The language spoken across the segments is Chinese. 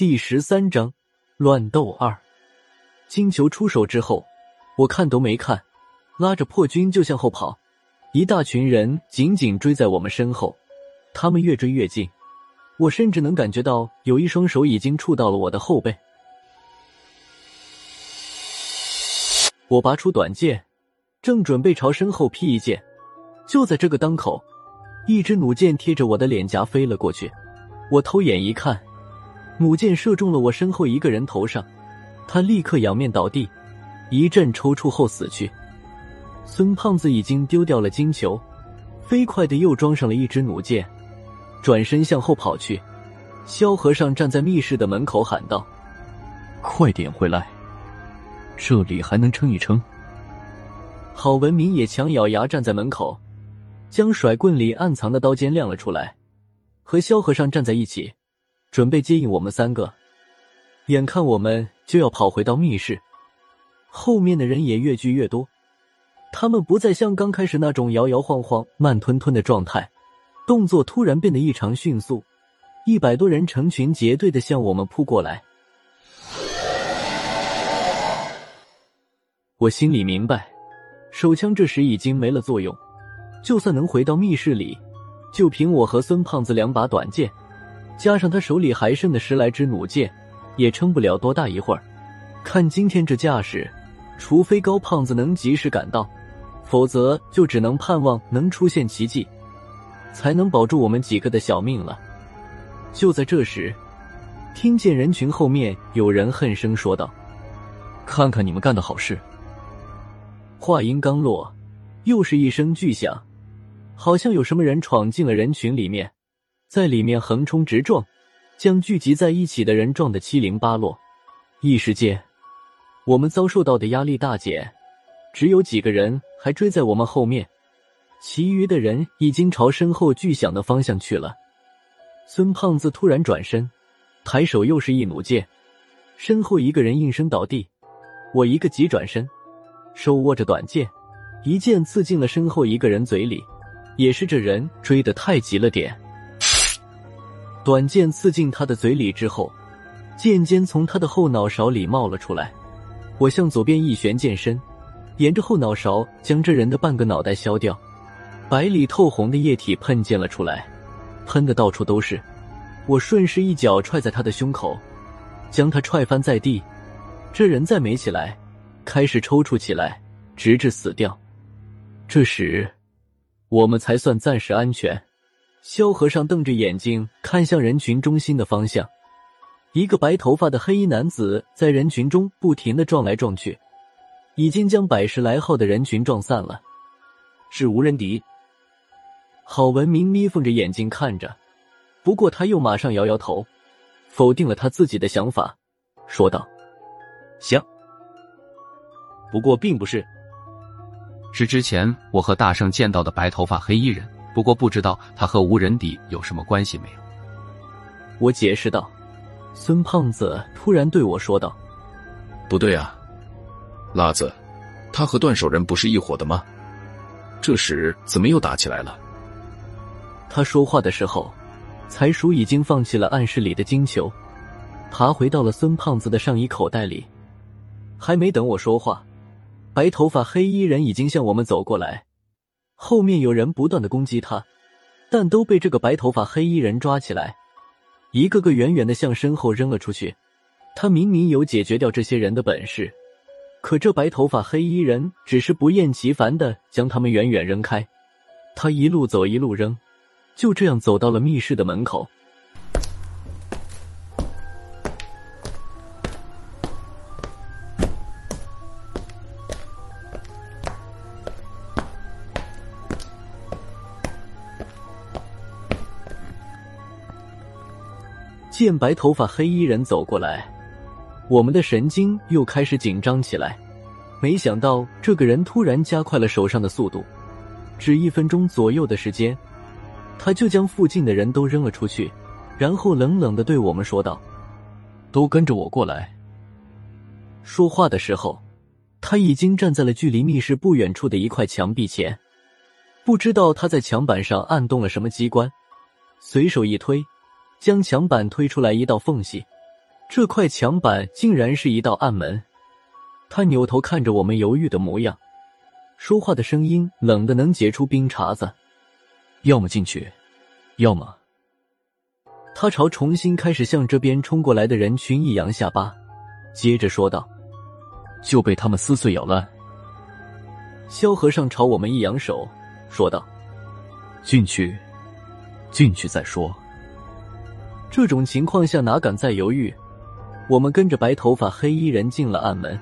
第十三章乱斗二。金球出手之后，我看都没看，拉着破军就向后跑。一大群人紧紧追在我们身后，他们越追越近，我甚至能感觉到有一双手已经触到了我的后背。我拔出短剑，正准备朝身后劈一剑，就在这个当口，一支弩箭贴着我的脸颊飞了过去。我偷眼一看。弩箭射中了我身后一个人头上，他立刻仰面倒地，一阵抽搐后死去。孙胖子已经丢掉了金球，飞快的又装上了一支弩箭，转身向后跑去。萧和尚站在密室的门口喊道：“快点回来，这里还能撑一撑。”郝文明也强咬牙站在门口，将甩棍里暗藏的刀尖亮了出来，和萧和尚站在一起。准备接应我们三个，眼看我们就要跑回到密室，后面的人也越聚越多。他们不再像刚开始那种摇摇晃晃、慢吞吞的状态，动作突然变得异常迅速。一百多人成群结队的向我们扑过来。我心里明白，手枪这时已经没了作用，就算能回到密室里，就凭我和孙胖子两把短剑。加上他手里还剩的十来支弩箭，也撑不了多大一会儿。看今天这架势，除非高胖子能及时赶到，否则就只能盼望能出现奇迹，才能保住我们几个的小命了。就在这时，听见人群后面有人恨声说道：“看看你们干的好事！”话音刚落，又是一声巨响，好像有什么人闯进了人群里面。在里面横冲直撞，将聚集在一起的人撞得七零八落。一时间，我们遭受到的压力大减，只有几个人还追在我们后面，其余的人已经朝身后巨响的方向去了。孙胖子突然转身，抬手又是一弩箭，身后一个人应声倒地。我一个急转身，手握着短剑，一剑刺进了身后一个人嘴里。也是这人追得太急了点。短剑刺进他的嘴里之后，剑尖从他的后脑勺里冒了出来。我向左边一旋剑身，沿着后脑勺将这人的半个脑袋削掉。白里透红的液体喷溅了出来，喷的到处都是。我顺势一脚踹在他的胸口，将他踹翻在地。这人再没起来，开始抽搐起来，直至死掉。这时，我们才算暂时安全。萧和尚瞪着眼睛看向人群中心的方向，一个白头发的黑衣男子在人群中不停的撞来撞去，已经将百十来号的人群撞散了。是无人敌。郝文明眯缝着眼睛看着，不过他又马上摇摇头，否定了他自己的想法，说道：“行，不过并不是，是之前我和大圣见到的白头发黑衣人。”不过不知道他和无人敌有什么关系没有？我解释道。孙胖子突然对我说道：“不对啊，辣子，他和断手人不是一伙的吗？这时怎么又打起来了？”他说话的时候，财叔已经放弃了暗室里的金球，爬回到了孙胖子的上衣口袋里。还没等我说话，白头发黑衣人已经向我们走过来。后面有人不断的攻击他，但都被这个白头发黑衣人抓起来，一个个远远的向身后扔了出去。他明明有解决掉这些人的本事，可这白头发黑衣人只是不厌其烦的将他们远远扔开。他一路走一路扔，就这样走到了密室的门口。见白头发黑衣人走过来，我们的神经又开始紧张起来。没想到这个人突然加快了手上的速度，只一分钟左右的时间，他就将附近的人都扔了出去，然后冷冷的对我们说道：“都跟着我过来。”说话的时候，他已经站在了距离密室不远处的一块墙壁前，不知道他在墙板上按动了什么机关，随手一推。将墙板推出来一道缝隙，这块墙板竟然是一道暗门。他扭头看着我们犹豫的模样，说话的声音冷的能结出冰碴子。要么进去，要么……他朝重新开始向这边冲过来的人群一扬下巴，接着说道：“就被他们撕碎咬烂。”萧和尚朝我们一扬手，说道：“进去，进去再说。”这种情况下哪敢再犹豫？我们跟着白头发黑衣人进了暗门。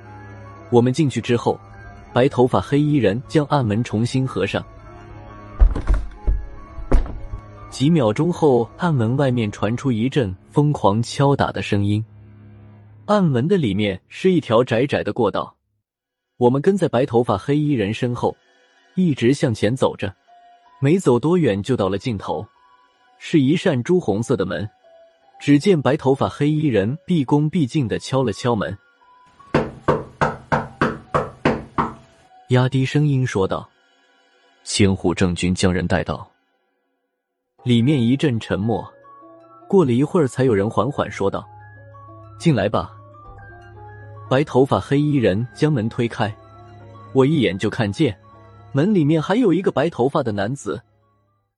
我们进去之后，白头发黑衣人将暗门重新合上。几秒钟后，暗门外面传出一阵疯狂敲打的声音。暗门的里面是一条窄窄的过道。我们跟在白头发黑衣人身后，一直向前走着。没走多远，就到了尽头，是一扇朱红色的门。只见白头发黑衣人毕恭毕敬的敲了敲门，压低声音说道：“千户正军将人带到。”里面一阵沉默，过了一会儿，才有人缓缓说道：“进来吧。”白头发黑衣人将门推开，我一眼就看见门里面还有一个白头发的男子，